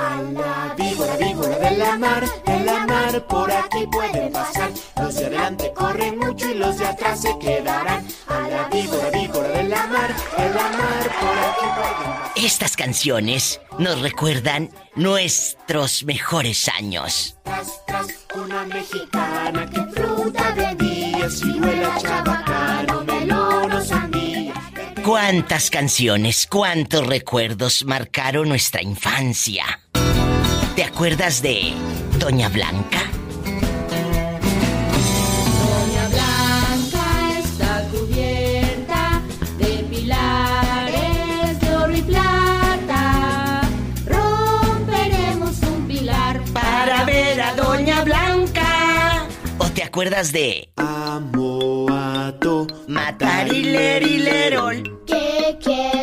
A la víbora, víbora de la mar, de la mar, por aquí puede pasar. Los de adelante corren mucho y los de atrás se quedarán. A la víbora, víbora de la mar, de la mar, por aquí pueden pasar. Estas canciones nos recuerdan nuestros mejores años. Tras, tras, una mexicana que fruta vendía, ciruela, chabacano, melón o sandía. ¿Cuántas canciones, cuántos recuerdos marcaron nuestra infancia? ¿Te acuerdas de Doña Blanca? Doña Blanca está cubierta de pilares de oro y plata. Romperemos un pilar Para ver a Doña Blanca. ¿O te acuerdas de Amo a to, Matarilerillerol? ¿Qué quiere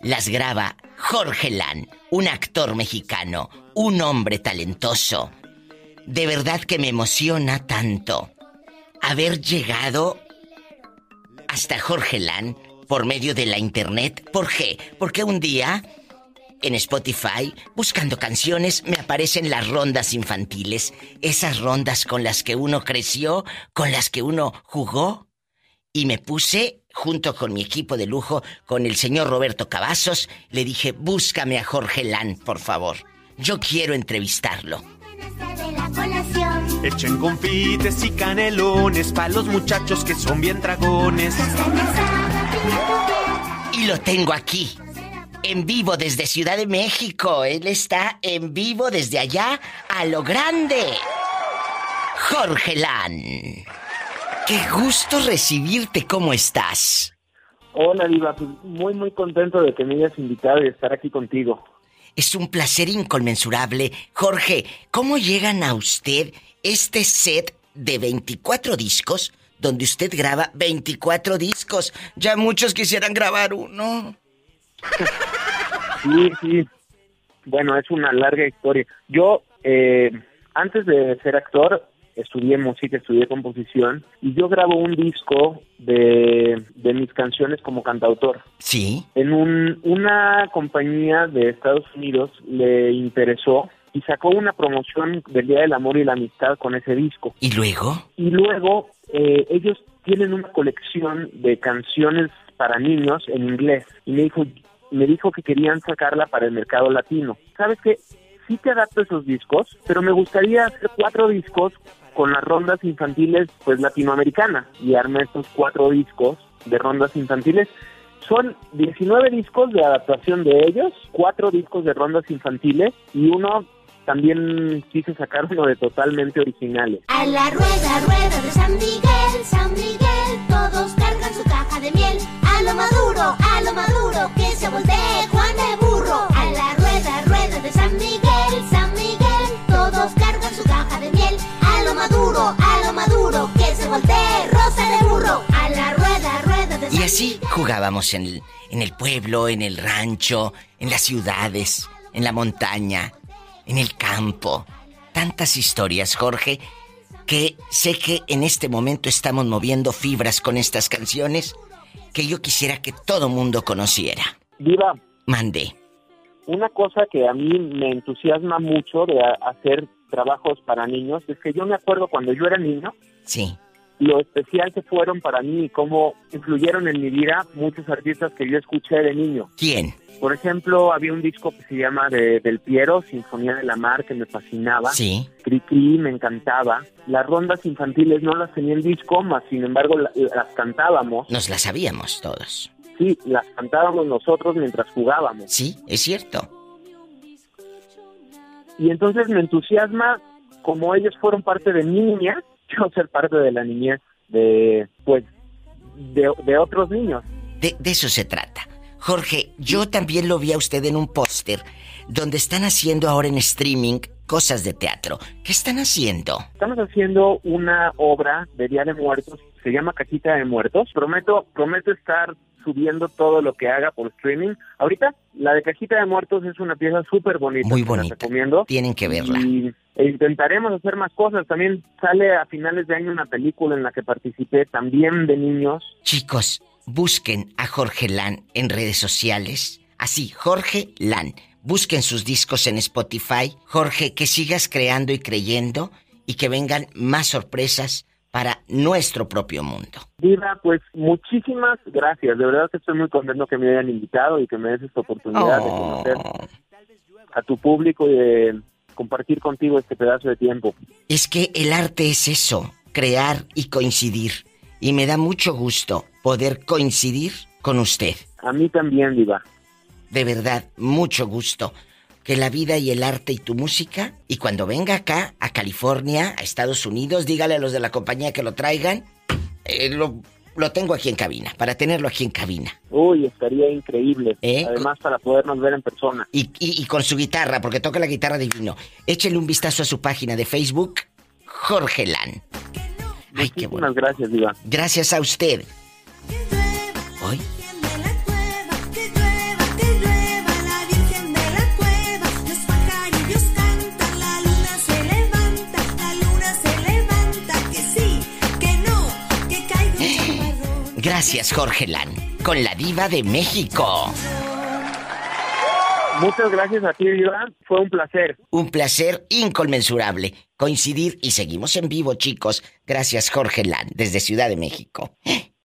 las graba Jorge Lan, un actor mexicano, un hombre talentoso. De verdad que me emociona tanto haber llegado hasta Jorge Lan por medio de la internet. ¿Por qué? Porque un día en Spotify, buscando canciones, me aparecen las rondas infantiles. Esas rondas con las que uno creció, con las que uno jugó. Y me puse, junto con mi equipo de lujo, con el señor Roberto Cavazos, le dije, búscame a Jorge Lan, por favor. Yo quiero entrevistarlo. Echen confites y canelones pa' los muchachos que son bien dragones. Y lo tengo aquí, en vivo desde Ciudad de México. Él está en vivo desde allá a lo grande. Jorge Lan. Qué gusto recibirte, ¿cómo estás? Hola, Diva. Pues muy, muy contento de que me hayas invitado y estar aquí contigo. Es un placer inconmensurable. Jorge, ¿cómo llegan a usted este set de 24 discos donde usted graba 24 discos? Ya muchos quisieran grabar uno. Sí, sí. Bueno, es una larga historia. Yo, eh, antes de ser actor, estudié música, estudié composición y yo grabo un disco de, de mis canciones como cantautor. Sí. En un, una compañía de Estados Unidos le interesó y sacó una promoción del Día del Amor y la Amistad con ese disco. ¿Y luego? Y luego eh, ellos tienen una colección de canciones para niños en inglés y me dijo me dijo que querían sacarla para el mercado latino. ¿Sabes qué? Sí te adapto esos discos, pero me gustaría hacer cuatro discos con las rondas infantiles pues latinoamericanas y armé estos cuatro discos de rondas infantiles. Son 19 discos de adaptación de ellos, cuatro discos de rondas infantiles y uno también quise sacar uno de totalmente originales. A la rueda, rueda de San Miguel, San Miguel, así jugábamos en el, en el pueblo, en el rancho, en las ciudades, en la montaña, en el campo. Tantas historias, Jorge, que sé que en este momento estamos moviendo fibras con estas canciones que yo quisiera que todo mundo conociera. Viva, Mande. una cosa que a mí me entusiasma mucho de a- hacer trabajos para niños es que yo me acuerdo cuando yo era niño, Sí. Lo especial que fueron para mí y cómo influyeron en mi vida muchos artistas que yo escuché de niño. ¿Quién? Por ejemplo, había un disco que se llama de, Del Piero, Sinfonía de la Mar, que me fascinaba. Sí. Cri Cri me encantaba. Las rondas infantiles no las tenía en disco, más sin embargo la- las cantábamos. Nos la sabíamos todos. Sí, las cantábamos nosotros mientras jugábamos. Sí, es cierto. Y entonces me entusiasma como ellos fueron parte de mi niñez, yo ser parte de la niñez de, pues, de, de otros niños. De, de eso se trata. Jorge, yo también lo vi a usted en un póster donde están haciendo ahora en streaming cosas de teatro. ¿Qué están haciendo? Estamos haciendo una obra de Día de Muertos, se llama Cajita de Muertos. Prometo, prometo estar subiendo todo lo que haga por streaming. Ahorita, la de Cajita de Muertos es una pieza súper bonita. Muy bonita. recomiendo. Tienen que verla. Y e intentaremos hacer más cosas. También sale a finales de año una película en la que participé, también de niños. Chicos, busquen a Jorge Lan en redes sociales. Así, Jorge Lan. Busquen sus discos en Spotify. Jorge, que sigas creando y creyendo y que vengan más sorpresas para nuestro propio mundo. Diva, pues muchísimas gracias. De verdad que estoy muy contento que me hayan invitado y que me des esta oportunidad de conocer oh. a tu público y de compartir contigo este pedazo de tiempo. Es que el arte es eso, crear y coincidir. Y me da mucho gusto poder coincidir con usted. A mí también, Diva de verdad, mucho gusto. Que la vida y el arte y tu música. Y cuando venga acá, a California, a Estados Unidos, dígale a los de la compañía que lo traigan. Eh, lo, tengo aquí en cabina, para tenerlo aquí en cabina. Uy, estaría increíble. ¿Eh? Además, para podernos ver en persona. Y, con su guitarra, porque toca la guitarra divino. Échele un vistazo a su página de Facebook, Jorge Lan. Ay, qué bueno. gracias, Diva. Gracias a usted. Gracias, Jorge Lan, con la diva de México. Muchas gracias a ti, Diva. Fue un placer. Un placer inconmensurable coincidir y seguimos en vivo, chicos. Gracias, Jorge Lan, desde Ciudad de México.